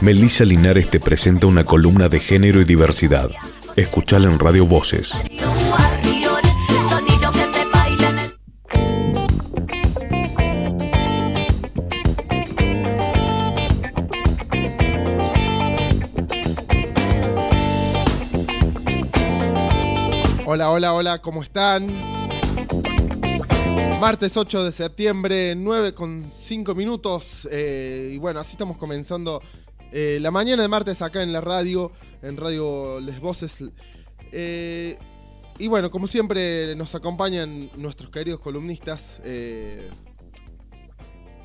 Melissa Linares te presenta una columna de género y diversidad. Escuchala en Radio Voces. Hola, hola, hola, ¿cómo están? Martes 8 de septiembre, 9 con 5 minutos. Eh, y bueno, así estamos comenzando eh, la mañana de martes acá en la radio, en Radio Les Voces. Eh, y bueno, como siempre nos acompañan nuestros queridos columnistas,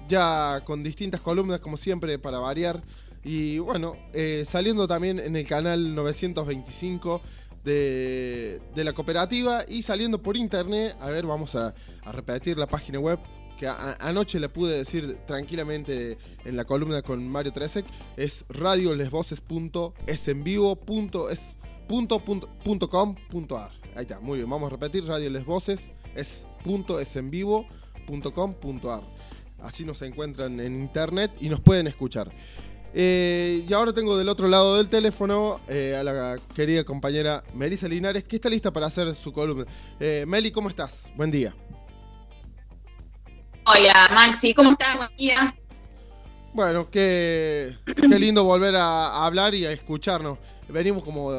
ya con distintas columnas como siempre para variar. Y bueno, saliendo también en el canal 925 de, la cooperativa y saliendo por internet, a ver, vamos a repetir la página web que anoche le pude decir tranquilamente en la columna con Mario Tresek, es radiolesvoces.es.com.ar. Ahí está, muy bien, vamos a repetir, Radio Lesvoces es Así nos encuentran en internet y nos pueden escuchar. Eh, y ahora tengo del otro lado del teléfono eh, a la querida compañera Melissa Linares, que está lista para hacer su columna. Eh, Meli, ¿cómo estás? Buen día. Hola Maxi, ¿cómo estás? Buen día. Bueno, qué, qué lindo volver a, hablar y a escucharnos. Venimos como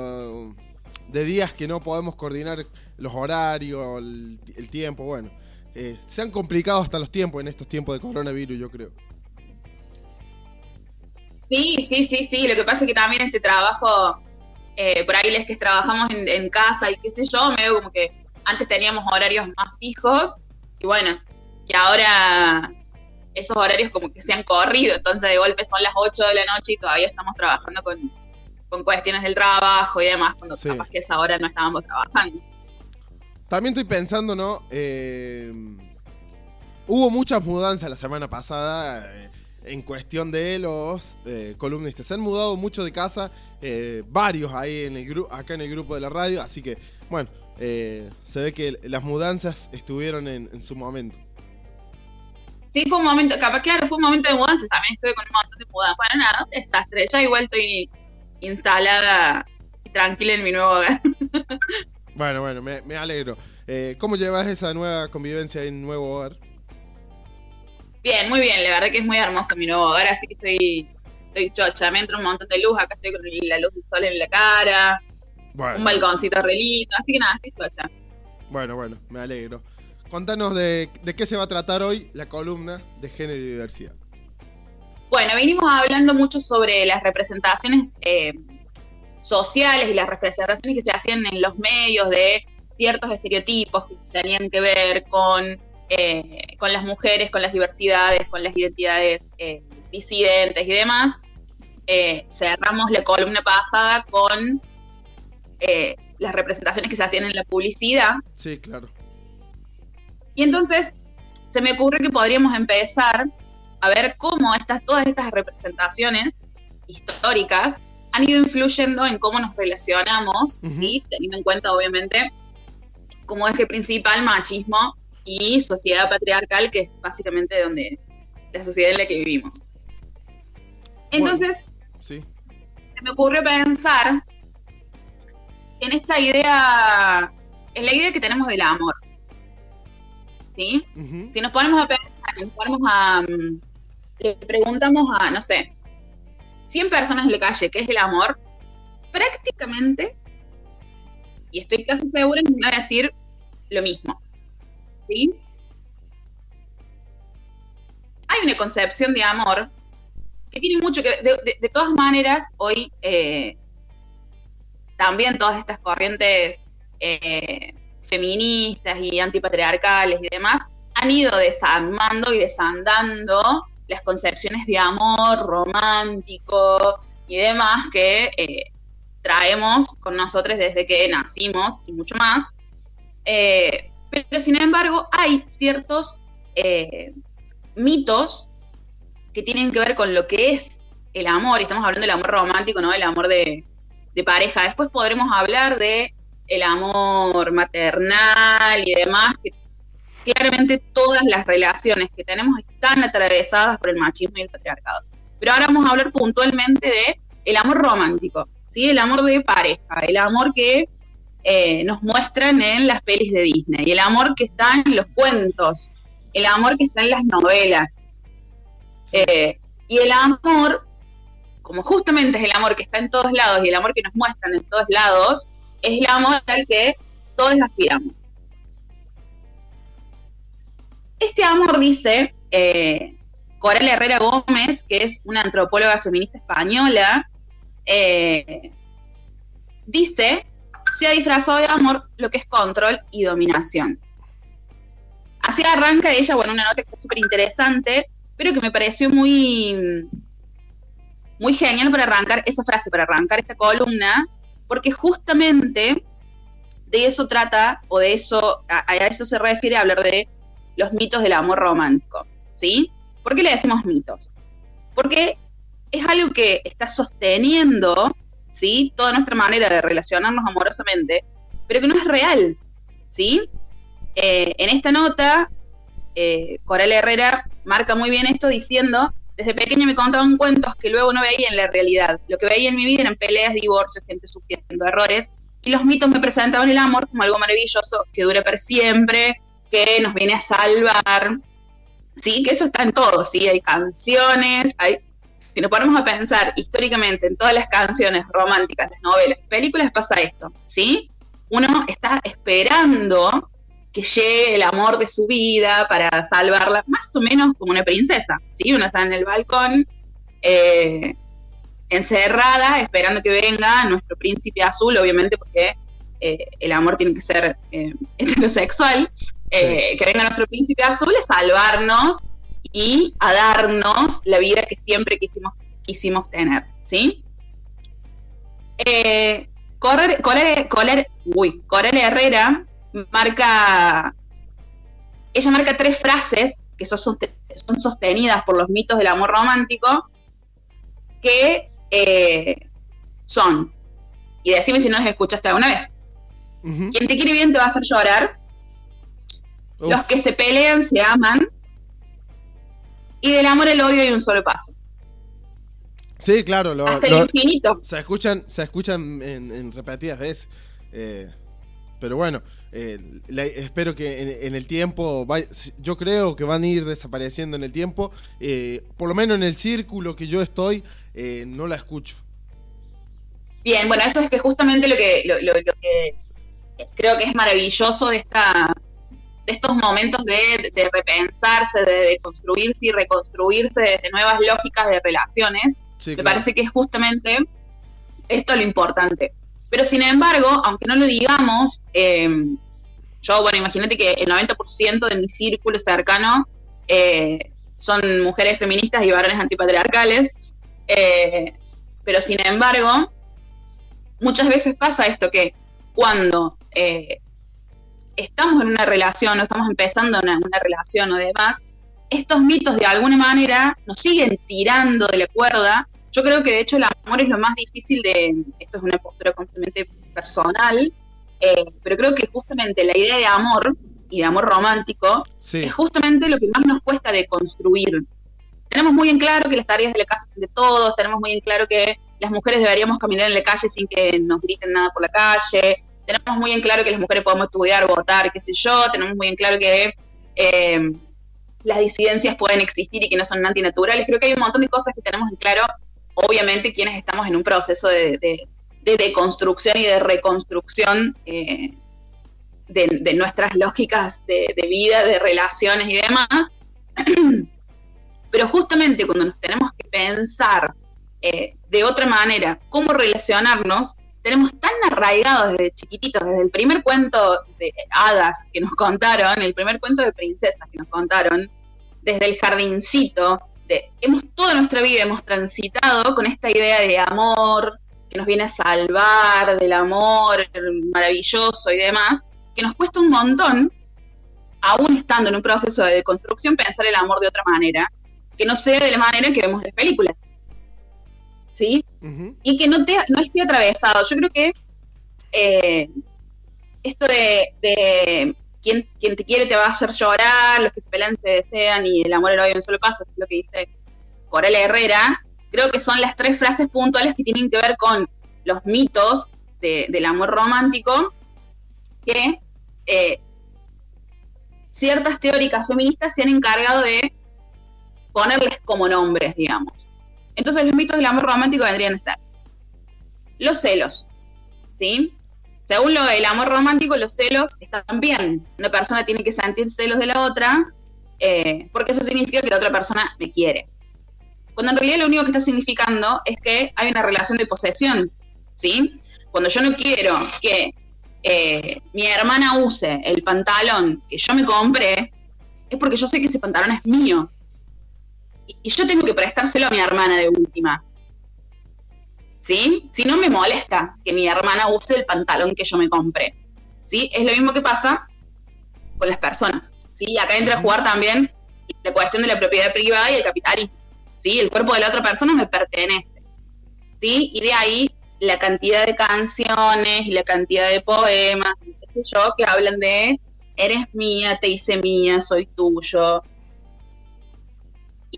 de, días que no podemos coordinar los horarios, el, tiempo, bueno. Eh, se han complicado hasta los tiempos en estos tiempos de coronavirus, yo creo. Sí, sí, sí, sí. Lo que pasa es que también este trabajo, eh, por ahí les que trabajamos en, en, casa y qué sé yo, me veo como que antes teníamos horarios más fijos y bueno, y ahora esos horarios como que se han corrido, entonces de golpe son las 8 de la noche y todavía estamos trabajando con, cuestiones del trabajo y demás, cuando capaz que esa hora no estábamos trabajando. También estoy pensando, ¿no? Eh, hubo muchas mudanzas la semana pasada eh, en cuestión de los eh, columnistas. Se han mudado mucho de casa, varios ahí en el acá en el grupo de la radio, así que, bueno, se ve que las mudanzas estuvieron en su momento. Sí, fue un momento, capaz, claro, fue un momento de mudanza, también estuve con un montón de mudanzas. Para nada, un desastre. Ya igual estoy instalada y tranquila en mi nuevo hogar. bueno, bueno, me, alegro. Eh, ¿Cómo llevas esa nueva convivencia en nuevo hogar? Bien, muy bien, la verdad que es muy hermoso mi nuevo hogar, así que estoy, estoy chocha, me entra un montón de luz, acá estoy con la luz del sol en la cara, un balconcito relito, así que nada, estoy chocha. Bueno, bueno, me alegro. Contanos de, qué se va a tratar hoy la columna de género y diversidad. Bueno, venimos hablando mucho sobre las representaciones eh, sociales y las representaciones que se hacían en los medios de ciertos estereotipos que tenían que ver con, eh, con las mujeres, con las diversidades, con las identidades eh, disidentes y demás. cerramos la columna pasada con las representaciones que se hacían en la publicidad. Sí, claro. Y entonces se me ocurre que podríamos empezar a ver cómo estas, todas estas representaciones históricas han ido influyendo en cómo nos relacionamos, teniendo en cuenta obviamente como eje principal machismo y sociedad patriarcal, que es básicamente donde la sociedad en la que vivimos. Entonces, se me ocurre pensar en esta idea, en la idea que tenemos del amor. ¿sí? Si nos ponemos a pensar, nos ponemos a, mm, le preguntamos a, no sé, 100 personas en la calle qué es el amor, prácticamente, y estoy casi segura, me van a decir lo mismo, Hay una concepción de amor que tiene mucho que de, de, todas maneras, hoy eh, también todas estas corrientes eh, feministas y antipatriarcales y demás, han ido desarmando y desandando las concepciones de amor romántico y demás que eh, traemos con nosotros desde que nacimos y mucho más. Pero sin embargo hay ciertos eh, mitos que tienen que ver con lo que es el amor, estamos hablando del amor romántico, ¿no? El amor de, de pareja. Después podremos hablar de el amor maternal y demás, que claramente todas las relaciones que tenemos están atravesadas por el machismo y el patriarcado. Pero ahora vamos a hablar puntualmente de el amor romántico, ¿sí? El amor de pareja, el amor que eh, nos muestran en las pelis de Disney, el amor que está en los cuentos, el amor que está en las novelas. Eh, y el amor, como justamente es el amor que está en todos lados y el amor que nos muestran en todos lados, es el amor al que todos aspiramos. Este amor, dice eh, Coral Herrera Gómez, que es una antropóloga feminista española, eh, dice, se ha disfrazado de amor lo que es control y dominación. Así arranca ella, bueno, una nota que está súper interesante, pero que me pareció muy, muy genial para arrancar esa frase, para arrancar esta columna, porque justamente de eso trata, o de eso, a, eso se refiere a hablar de los mitos del amor romántico, ¿sí? ¿Por qué le decimos mitos? Porque es algo que está sosteniendo, ¿sí? Toda nuestra manera de relacionarnos amorosamente, pero que no es real, ¿sí? Eh, en esta nota, eh, Coral Herrera marca muy bien esto diciendo, desde pequeña me contaban cuentos que luego no veía en la realidad. Lo que veía en mi vida eran peleas, divorcios, gente sufriendo errores, y los mitos me presentaban el amor como algo maravilloso que dura para siempre, que nos viene a salvar. Sí, que eso está en todo, sí, hay canciones, hay si nos ponemos a pensar históricamente en todas las canciones románticas, novelas, películas, pasa esto, ¿sí? Uno está esperando que llegue el amor de su vida para salvarla, más o menos como una princesa, ¿sí? Uno está en el balcón, eh, encerrada, esperando que venga nuestro príncipe azul, obviamente porque eh, el amor tiene que ser eh, heterosexual, que venga nuestro príncipe azul a salvarnos y a darnos la vida que siempre quisimos, quisimos tener, ¿sí? Eh, Correr, uy, Herrera marca, ella marca tres frases que son, son sostenidas por los mitos del amor romántico, que eh, son, y decime si no las escuchaste alguna vez, quien te quiere bien te va a hacer llorar, los que se pelean se aman, y del amor al odio hay un solo paso. Sí, claro. Lo, Hasta el infinito. Se escuchan, se escuchan en, repetidas veces. Eh, pero bueno, eh, espero que en, el tiempo, yo creo que van a ir desapareciendo en el tiempo. Eh, por lo menos en el círculo que yo estoy, no la escucho. Bien, bueno, eso es que justamente lo que, lo que creo que es maravilloso de esta, estos momentos de, repensarse, de, construirse y reconstruirse de nuevas lógicas de relaciones, me parece que es justamente esto lo importante. Pero sin embargo, aunque no lo digamos, em, yo, bueno, imagínate que el 90% de mi círculo cercano eh, son mujeres feministas y varones antipatriarcales, eh, pero sin embargo, muchas veces pasa esto que cuando eh, estamos en una relación o estamos empezando una, una relación o demás, estos mitos de alguna manera nos siguen tirando de la cuerda. Yo creo que de hecho el amor es lo más difícil de, esto es una postura completamente personal, eh, pero creo que justamente la idea de amor y de amor romántico es justamente lo que más nos cuesta de construir. Tenemos muy en claro que las tareas de la casa son de todos, tenemos muy en claro que las mujeres deberíamos caminar en la calle sin que nos griten nada por la calle, tenemos muy en claro que las mujeres podemos estudiar, votar, qué sé yo, tenemos muy en claro que eh, las disidencias pueden existir y que no son antinaturales. Creo que hay un montón de cosas que tenemos en claro, obviamente quienes estamos en un proceso de, de, deconstrucción y de reconstrucción eh, de, nuestras lógicas de, vida, de relaciones y demás. Pero justamente cuando nos tenemos que pensar eh, de otra manera cómo relacionarnos, tenemos tan arraigados desde chiquititos, desde el primer cuento de hadas que nos contaron, el primer cuento de princesas que nos contaron, desde el jardincito, hemos toda nuestra vida hemos transitado con esta idea de amor que nos viene a salvar, del amor maravilloso y demás, que nos cuesta un montón, aún estando en un proceso de deconstrucción, pensar el amor de otra manera, que no sea de la manera que vemos en las películas. ¿Sí? Y que no, te, no esté atravesado. Yo creo que eh, esto de, quien, quien te quiere te va a hacer llorar, los que se pelean se desean y el amor lo hay un solo paso, es lo que dice Coral Herrera. Creo que son las tres frases puntuales que tienen que ver con los mitos del amor romántico que eh, ciertas teóricas feministas se han encargado de ponerles como nombres, digamos. Entonces los mitos del amor romántico vendrían a ser los celos, ¿sí? Según lo del amor romántico, los celos están bien. Una persona tiene que sentir celos de la otra, eh, porque eso significa que la otra persona me quiere. Cuando en realidad lo único que está significando es que hay una relación de posesión, ¿sí? Cuando yo no quiero que eh, mi hermana use el pantalón que yo me compré, es porque yo sé que ese pantalón es mío. Y, yo tengo que prestárselo a mi hermana de última. ¿Sí? Si no me molesta que mi hermana use el pantalón que yo me compré. ¿Sí? Es lo mismo que pasa con las personas. ¿Sí? Acá entra a jugar también la cuestión de la propiedad privada y el capitalismo. ¿Sí? El cuerpo de la otra persona me pertenece. ¿Sí? Y de ahí la cantidad de canciones y la cantidad de poemas, qué sé yo, que hablan de eres mía, te hice mía, soy tuyo,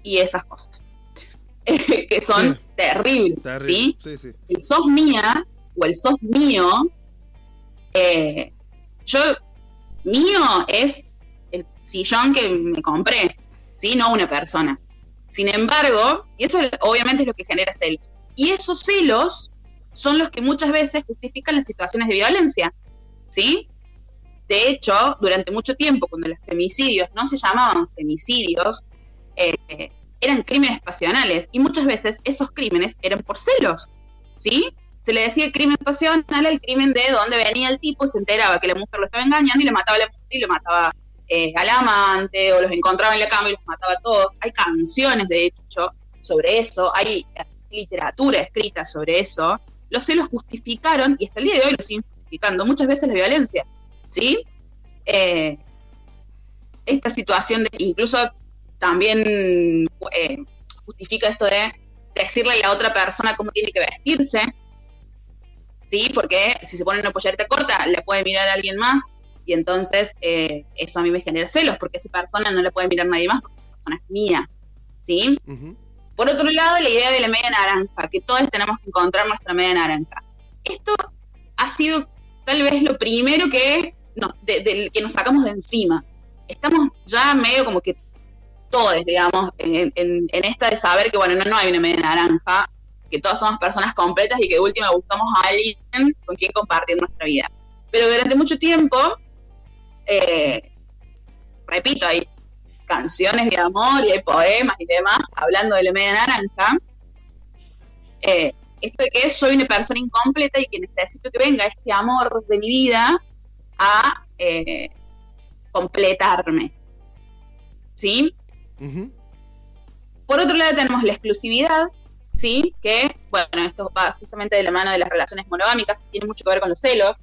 y esas cosas, que son terribles, ¿sí? El sos mía o el sos mío, eh, yo, mío es el sillón que me compré, ¿sí? No una persona. Sin embargo, y eso obviamente es lo que genera celos. Y esos celos son los que muchas veces justifican las situaciones de violencia, ¿sí? De hecho, durante mucho tiempo, cuando los femicidios no se llamaban femicidios, eh, eran crímenes pasionales y muchas veces esos crímenes eran por celos, ¿sí? Se le decía crimen pasional al crimen de donde venía el tipo, se enteraba que la mujer lo estaba engañando y le mataba a la mujer y lo mataba eh, al amante o los encontraba en la cama y los mataba a todos. Hay canciones, de hecho, sobre eso, hay literatura escrita sobre eso, los celos justificaron, y hasta el día de hoy lo siguen justificando, muchas veces la violencia, ¿sí? Eh, esta situación de, incluso también eh, justifica esto de decirle a la otra persona cómo tiene que vestirse, ¿sí? Porque si se pone una pollerita corta, le puede mirar a alguien más, y entonces eh, eso a mí me genera celos, porque esa persona no le puede mirar a nadie más, porque esa persona es mía, ¿sí? Por otro lado, la idea de la media naranja, que todos tenemos que encontrar nuestra media naranja. Esto ha sido tal vez lo primero que, que nos sacamos de encima. Estamos ya medio como que todos, digamos, en, esta de saber que, bueno, no, no hay una media naranja, que todos somos personas completas y que última buscamos a alguien con quien compartir nuestra vida. Pero durante mucho tiempo, eh, repito, hay canciones de amor y hay poemas y demás, hablando de la media naranja, eh, esto de que soy una persona incompleta y que necesito que venga este amor de mi vida a eh, completarme. ¿Sí? Por otro lado tenemos la exclusividad, ¿sí? Que, bueno, esto va justamente de la mano de las relaciones monogámicas, tiene mucho que ver con los celos.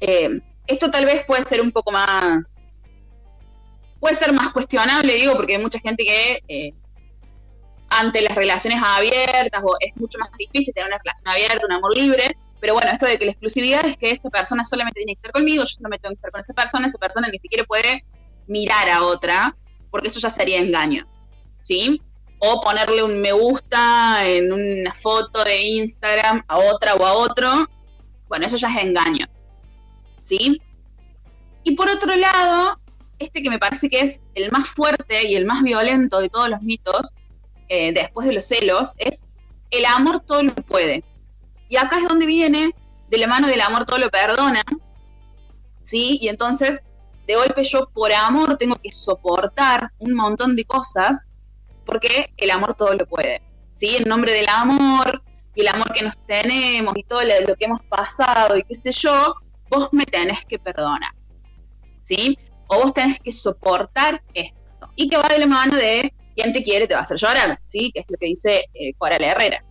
Eh, esto tal vez puede ser un poco más puede ser más cuestionable, digo, porque hay mucha gente que eh, ante las relaciones abiertas o es mucho más difícil tener una relación abierta, un amor libre, pero bueno, esto de que la exclusividad es que esta persona solamente tiene que estar conmigo, yo solamente tengo que estar con esa persona, esa persona ni siquiera puede mirar a otra, porque eso ya sería engaño, ¿sí? O ponerle un me gusta en una foto de Instagram a otra o a otro, bueno, eso ya es engaño, ¿sí? Y por otro lado, este que me parece que es el más fuerte y el más violento de todos los mitos, eh, después de los celos, es el amor todo lo puede. Y acá es donde viene de la mano del amor todo lo perdona, ¿sí? Y entonces, de golpe yo por amor tengo que soportar un montón de cosas porque el amor todo lo puede, ¿sí? En nombre del amor y el amor que nos tenemos y todo lo que hemos pasado y qué sé yo, vos me tenés que perdonar, ¿sí? o vos tenés que soportar esto. Y que va de la mano de quien te quiere te va a hacer llorar, ¿sí? Que es lo que dice eh, Coral Herrera.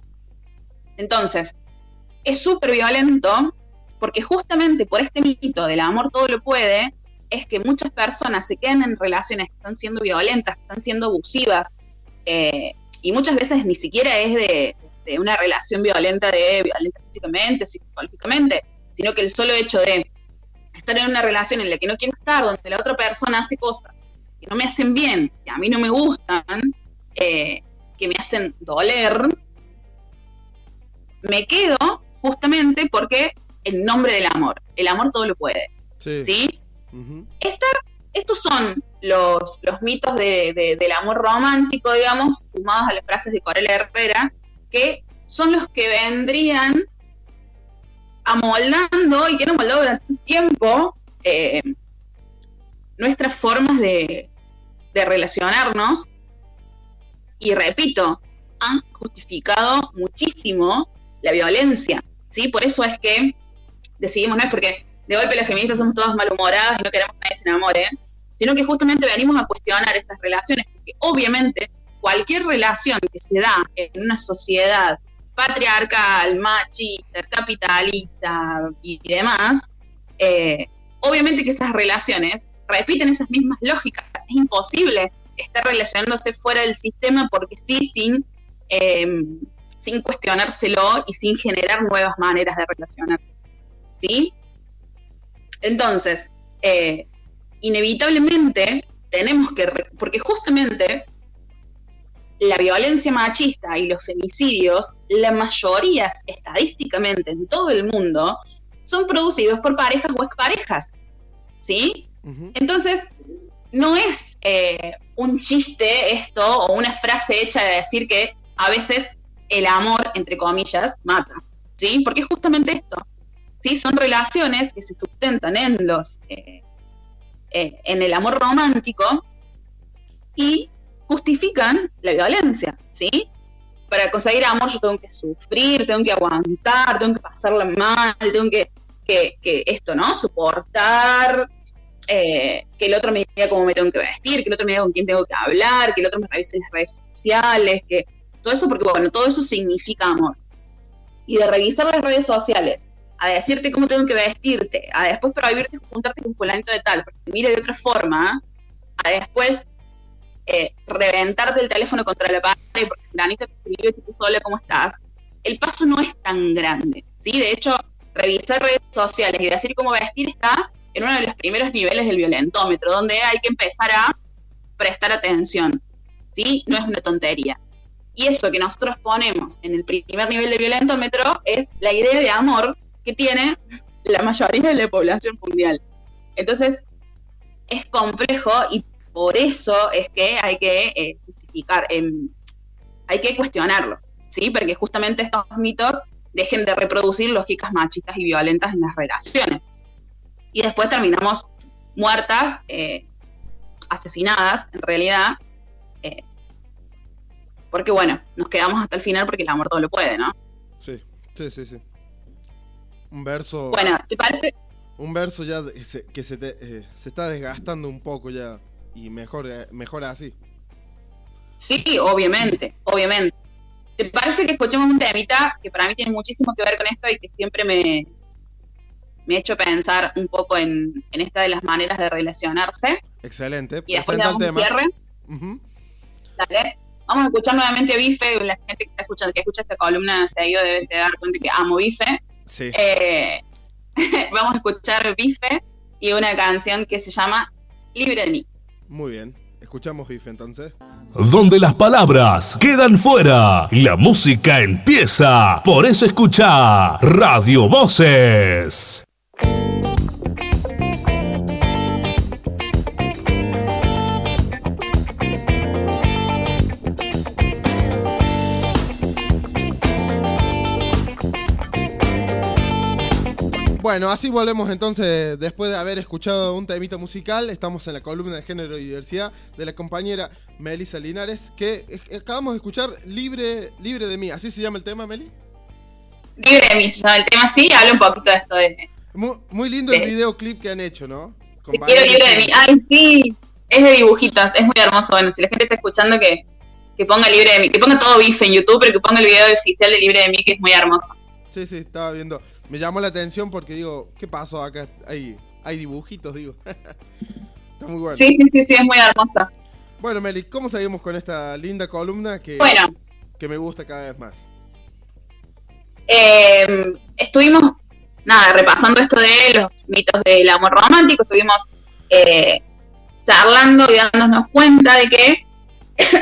Entonces, es súper violento porque justamente por este mito del amor todo lo puede, es que muchas personas se quedan en relaciones que están siendo violentas, que están siendo abusivas, eh, y muchas veces ni siquiera es de, de, una relación violenta de violenta físicamente psicológicamente, sino que el solo hecho de estar en una relación en la que no quiero estar, donde la otra persona hace cosas que no me hacen bien, que a mí no me gustan, eh, que me hacen doler, me quedo justamente porque en nombre del amor, el amor todo lo puede. ¿Sí? Estos son los, mitos del amor romántico, digamos, sumados a las frases de Corel Herrera, que son los que vendrían amoldando y que han amoldado durante un tiempo eh, nuestras formas de, de relacionarnos. Y repito, han justificado muchísimo la violencia. ¿sí? Por eso es que decidimos, no es porque de golpe las feministas somos todas malhumoradas y no queremos que nadie se enamore, sino que justamente venimos a cuestionar estas relaciones, porque obviamente cualquier relación que se da en una sociedad patriarcal, machista, capitalista y demás, eh, obviamente que esas relaciones repiten esas mismas lógicas. Es imposible estar relacionándose fuera del sistema porque sí, sin, em, sin cuestionárselo y sin generar nuevas maneras de relacionarse. ¿Sí? Entonces, eh, inevitablemente tenemos que, porque justamente la violencia machista y los femicidios, la mayoría estadísticamente en todo el mundo, son producidos por parejas o exparejas. ¿Sí? Entonces, no es eh, un chiste esto o una frase hecha de decir que a veces el amor, entre comillas, mata. ¿Sí? Porque es justamente esto. ¿Sí? Son relaciones que se sustentan en los. Eh, eh, en el amor romántico y justifican la violencia, ¿sí? Para conseguir amor yo tengo que sufrir, tengo que aguantar, tengo que pasarla mal, tengo que, que, que esto, ¿no? Soportar, eh, que el otro me diga cómo me tengo que vestir, que el otro me diga con quién tengo que hablar, que el otro me revise las redes sociales, que todo eso, porque bueno, todo eso significa amor. Y de revisar las redes sociales, a decirte cómo tengo que vestirte, a después prohibirte juntarte con fulanito de tal, porque mire de otra forma, a después eh, reventarte el teléfono contra la pared porque fulanito te escribió y te puso hola, ¿cómo estás? El paso no es tan grande, ¿sí? De hecho, revisar redes sociales y decir cómo vestir está en uno de los primeros niveles del violentómetro, donde hay que empezar a prestar atención, ¿sí? No es una tontería. Y eso que nosotros ponemos en el primer nivel del violentómetro es la idea de amor tiene la mayoría de la población mundial. Entonces, es complejo y por eso es que hay que eh, justificar, em, hay que cuestionarlo, ¿sí? Porque justamente estos mitos dejen de reproducir lógicas machistas y violentas en las relaciones. Y después terminamos muertas, eh, asesinadas, en realidad, eh, porque bueno, nos quedamos hasta el final porque el amor todo lo puede, ¿no? Sí, sí, sí, sí un verso. Bueno, ¿te parece? Un verso ya que se, eh, se está desgastando un poco ya. Y mejor, eh, mejor así. Sí, obviamente, obviamente. ¿Te parece que escuchemos un temita que para mí tiene muchísimo que ver con esto y que siempre me, me ha hecho pensar un poco en, en esta de las maneras de relacionarse? Excelente. Y después damos un cierre. Dale. Vamos a escuchar nuevamente Bife. La gente que está escuchando, que escucha esta columna seguido debe de dar cuenta que amo Bife. Eh, vamos a escuchar Bife y una canción que se llama Libre de mí. Muy bien. Escuchamos Bife entonces. Donde las palabras quedan fuera, la música empieza. Por eso escucha Radio Voces. Bueno, así volvemos entonces, después de haber escuchado un temito musical, estamos en la columna de género y diversidad de la compañera Melissa Linares, que acabamos de escuchar Libre, Libre de mí, ¿así se llama el tema, Meli? Libre de mí se llama el tema, sí, habla un poquito de esto de... Muy, lindo el videoclip que han hecho, ¿no? Te quiero libre de mí, ay sí, es de dibujitos, es muy hermoso, bueno, si la gente está escuchando que, que ponga Libre de mí, que ponga todo bife en YouTube, pero que ponga el video oficial de Libre de mí, que es muy hermoso. Sí, sí, estaba viendo me llamó la atención porque digo, ¿qué pasó acá? Hay, hay dibujitos, digo. Está muy bueno. Sí, sí, sí, sí, es muy hermosa. Bueno, Meli, ¿cómo seguimos con esta linda columna que, que me gusta cada vez más? Eh, estuvimos, nada, repasando esto de los, mitos del amor romántico, estuvimos eh, charlando y dándonos cuenta de que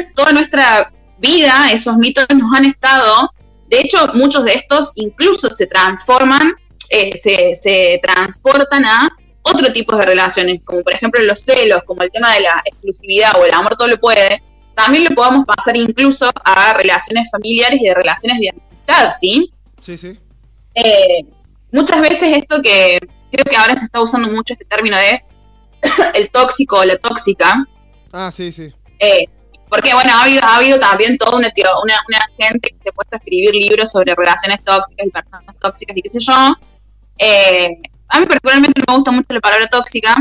toda nuestra vida esos mitos nos han estado, de hecho muchos de estos incluso se transforman, eh, se, se transportan a otro tipo de relaciones, como por ejemplo los celos, como el tema de la exclusividad o el amor todo lo puede, también lo podemos pasar incluso a relaciones familiares y de relaciones de amistad, ¿sí? Sí, sí. Eh, muchas veces esto que creo que ahora se está usando mucho este término de el tóxico o la tóxica. Ah, sí, sí. Eh, porque, bueno, ha habido, ha habido también toda una, una, una, gente que se ha puesto a escribir libros sobre relaciones tóxicas y personas tóxicas y qué sé yo. Eh, a mí particularmente no me gusta mucho la palabra tóxica.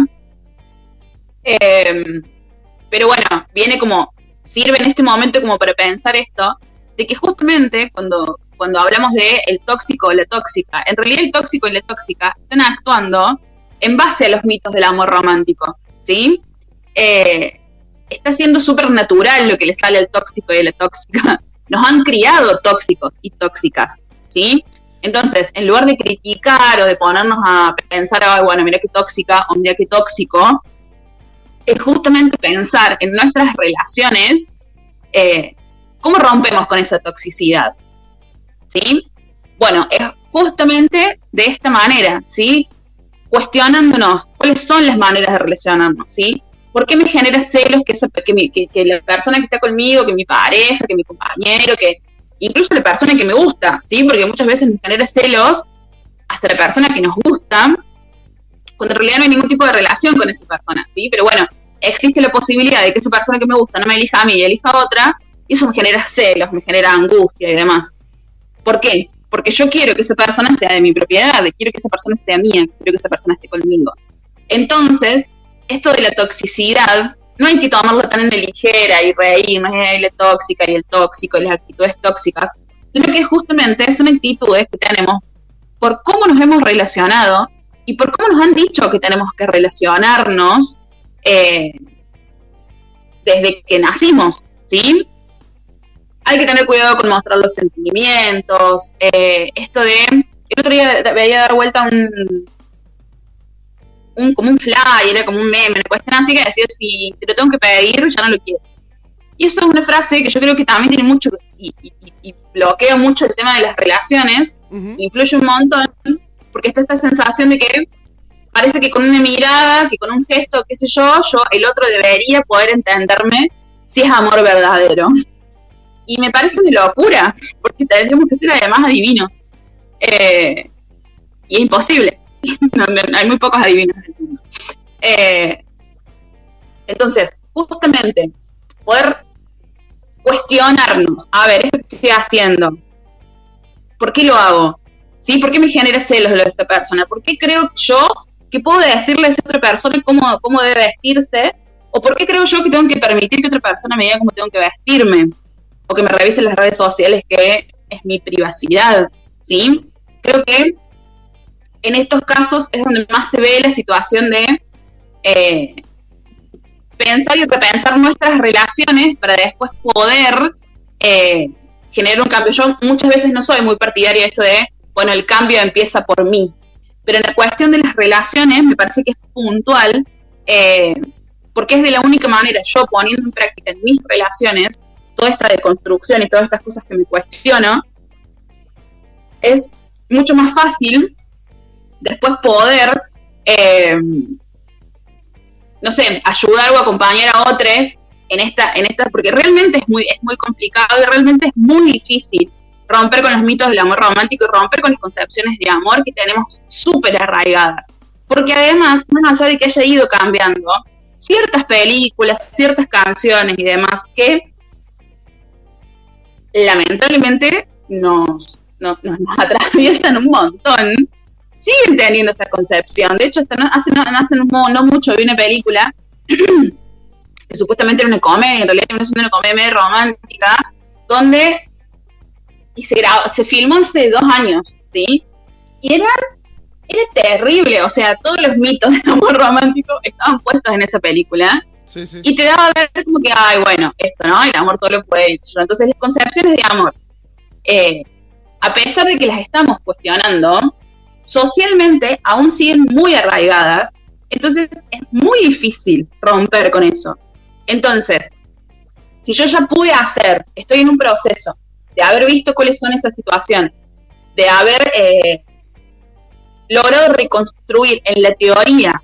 pero bueno, viene como, sirve en este momento como para pensar esto, de que justamente cuando cuando hablamos de el tóxico o la tóxica. En realidad el tóxico y la tóxica están actuando en base a los mitos del amor romántico, ¿sí? Eh, está siendo súper natural lo que le sale al tóxico y a la tóxica. Nos han criado tóxicos y tóxicas, ¿sí? Entonces, en lugar de criticar o de ponernos a pensar, bueno, mira qué tóxica o mira qué tóxico, es justamente pensar en nuestras relaciones, eh, cómo rompemos con esa toxicidad, ¿sí? Bueno, es justamente de esta manera, ¿sí? Cuestionándonos cuáles son las maneras de relacionarnos, ¿sí? ¿Por qué me genera celos que, que, la persona que está conmigo, que mi pareja, que mi compañero, que incluso la persona que me gusta, ¿sí? Porque muchas veces me genera celos hasta la persona que nos gusta, cuando en realidad no hay ningún tipo de relación con esa persona, ¿sí? Pero bueno, existe la posibilidad de que esa persona que me gusta no me elija a mí y elija a otra, y eso me genera celos, me genera angustia y demás. ¿Por qué? Porque yo quiero que esa persona sea de mi propiedad, quiero que esa persona sea mía, quiero que esa persona esté conmigo. Entonces, esto de la toxicidad, no hay que tomarlo tan en la ligera y reírnos de la tóxica y el tóxico y las actitudes tóxicas, sino que justamente son actitudes que tenemos por cómo nos hemos relacionado y por cómo nos han dicho que tenemos que relacionarnos eh, desde que nacimos, ¿sí? hay que tener cuidado con mostrar los sentimientos. Eh, esto de. El otro día veía dar vuelta un, un. como un fly, era como un meme, una cuestión así que decía: si te lo tengo que pedir, ya no lo quiero. Y eso es una frase que yo creo que también tiene mucho. y, bloquea mucho el tema de las relaciones, influye un montón, porque está esta sensación de que parece que con una mirada, que con un gesto, qué sé yo, yo, el otro debería poder entenderme si es amor verdadero. Y me parece una locura, porque tendríamos que ser además adivinos. Eh, y es imposible. hay muy pocos adivinos en el mundo. Eh, entonces, justamente, poder cuestionarnos, a ver, ¿esto que estoy haciendo? ¿Por qué lo hago? ¿Sí? ¿Por qué me genera celos de esta persona? ¿Por qué creo yo que puedo decirle a esa otra persona cómo, cómo debe vestirse? ¿O por qué creo yo que tengo que permitir que otra persona me diga cómo tengo que vestirme? o que me revisen las redes sociales, que es mi privacidad, ¿sí? Creo que en estos casos es donde más se ve la situación de eh, pensar y repensar nuestras relaciones para después poder eh, generar un cambio. Yo muchas veces no soy muy partidaria de esto de, bueno, el cambio empieza por mí, pero en la cuestión de las relaciones me parece que es puntual, eh, porque es de la única manera, yo poniendo en práctica en mis relaciones, toda esta deconstrucción y todas estas cosas que me cuestiono, es mucho más fácil después poder, eh, no sé, ayudar o acompañar a otros en esta, en esta, porque realmente es muy, es muy complicado y realmente es muy difícil romper con los mitos del amor romántico y romper con las concepciones de amor que tenemos súper arraigadas. Porque además, más allá de que haya ido cambiando, ciertas películas, ciertas canciones y demás que lamentablemente nos, nos, atraviesan un montón, siguen teniendo esta concepción. De hecho, hasta no, hace, no, no, mucho vi una película que supuestamente era una comedia, en realidad es una comedia romántica, donde y se, se filmó hace dos años, ¿sí? Y era, era terrible, o sea, todos los mitos del amor romántico estaban puestos en esa película. Y te daba a ver como que, ay, bueno, esto, ¿no? El amor todo lo puede. Entonces, las concepciones de amor, eh, a pesar de que las estamos cuestionando, socialmente aún siguen muy arraigadas, entonces es muy difícil romper con eso. Entonces, si yo ya pude hacer, estoy en un proceso de haber visto cuáles son esas situaciones, de haber eh, logrado reconstruir en la teoría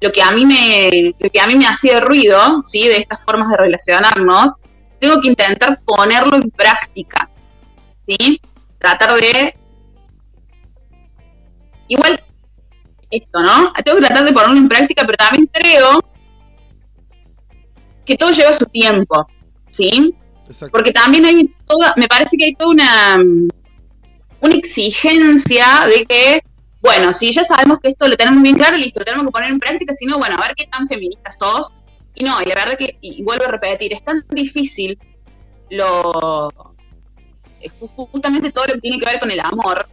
lo que a mí me, lo que a mí me hacía ruido, ¿sí? de estas formas de relacionarnos, tengo que intentar ponerlo en práctica. ¿sí? Tratar de. Igual, esto, ¿no? Tengo que tratar de ponerlo en práctica, pero también creo que todo lleva su tiempo, ¿sí? Porque también hay toda, me parece que hay toda una, una exigencia de que bueno, si ya sabemos que esto lo tenemos bien claro, listo, lo tenemos que poner en práctica, si no, bueno, a ver qué tan feminista sos. Y no, y la verdad que, y vuelvo a repetir, es tan difícil lo justamente todo lo que tiene que ver con el amor,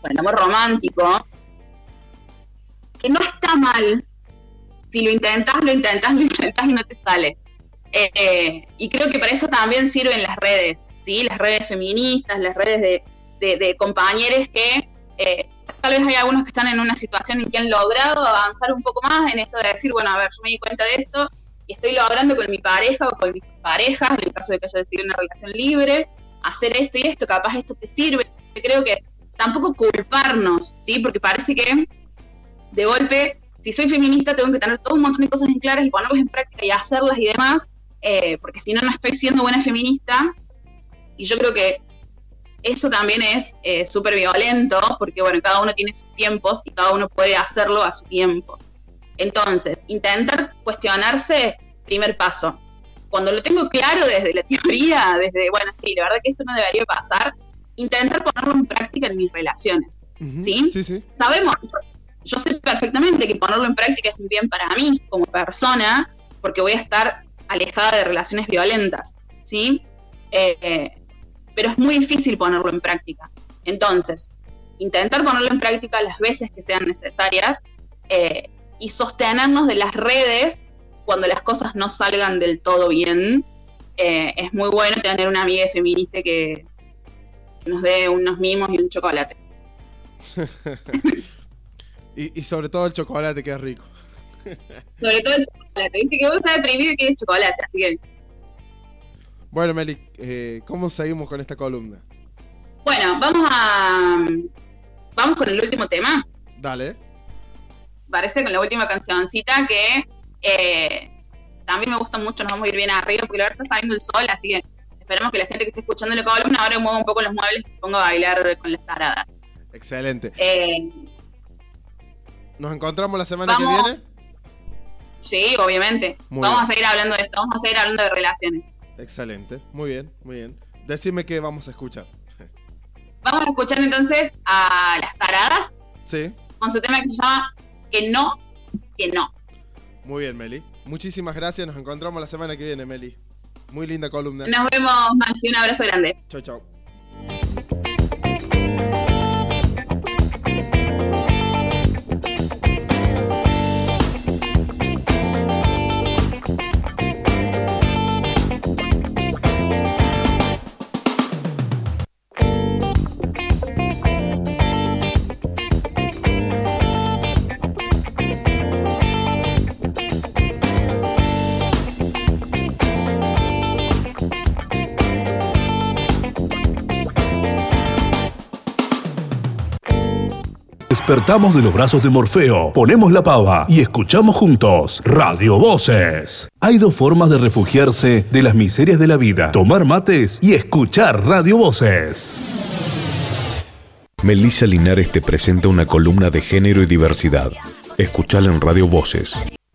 con el amor romántico, que no está mal si lo intentas, lo intentas, lo intentas y no te sale. Eh, y creo que para eso también sirven las redes, ¿sí? Las redes feministas, las redes de, de, compañeros que eh, tal vez hay algunos que están en una situación en que han logrado avanzar un poco más en esto de decir, bueno, a ver, yo me di cuenta de esto y estoy logrando con mi pareja o con mis parejas, en el caso de que haya decidido una relación libre, hacer esto y esto, capaz esto te sirve. Creo que tampoco culparnos, ¿sí? Porque parece que de golpe, si soy feminista, tengo que tener todo un montón de cosas en claras y ponerlas en práctica y hacerlas y demás, eh, porque si no, no estoy siendo buena feminista. Y yo creo que eso también es eh, súper violento, porque bueno, cada uno tiene sus tiempos y cada uno puede hacerlo a su tiempo. Entonces, intentar cuestionarse, primer paso. Cuando lo tengo claro desde la teoría, desde, bueno, sí, la verdad que esto no debería pasar, intentar ponerlo en práctica en mis relaciones. ¿sí? Sí, sí. Sabemos, yo sé perfectamente que ponerlo en práctica es muy bien para mí como persona, porque voy a estar alejada de relaciones violentas, ¿sí? Eh, pero es muy difícil ponerlo en práctica. Entonces, intentar ponerlo en práctica las veces que sean necesarias eh, y sostenernos de las redes cuando las cosas no salgan del todo bien. Eh, es muy bueno tener una amiga feminista que, nos dé unos mimos y un chocolate. y, sobre todo el chocolate, que es rico. sobre todo el chocolate. Viste que vos estás deprimido y quieres chocolate, así que bueno, Meli, eh, ¿cómo seguimos con esta columna? Bueno, vamos a. Vamos con el último tema. Dale. Parece con la última cancioncita que eh, también me gusta mucho, nos vamos a ir bien arriba porque ahora está saliendo el sol, así que esperemos que la gente que esté escuchando la columna ahora mueva un poco los muebles y se ponga a bailar con las taradas. Excelente. Eh, ¿Nos encontramos la semana que viene? Sí, obviamente. vamos a seguir hablando de esto, vamos a seguir hablando de relaciones. Excelente, muy bien, muy bien. Decime qué vamos a escuchar. Vamos a escuchar entonces a las taradas. Sí. Con su tema que se llama Que no, que no. Muy bien, Meli. Muchísimas gracias. Nos encontramos la semana que viene, Meli. Muy linda columna. Nos vemos, Maxi. Un abrazo grande. Chau, chau. Despertamos de los brazos de Morfeo, ponemos la pava y escuchamos juntos Radio Voces. Hay dos formas de refugiarse de las miserias de la vida, tomar mates y escuchar Radio Voces. Melissa Linares te presenta una columna de género y diversidad. Escuchala en Radio Voces.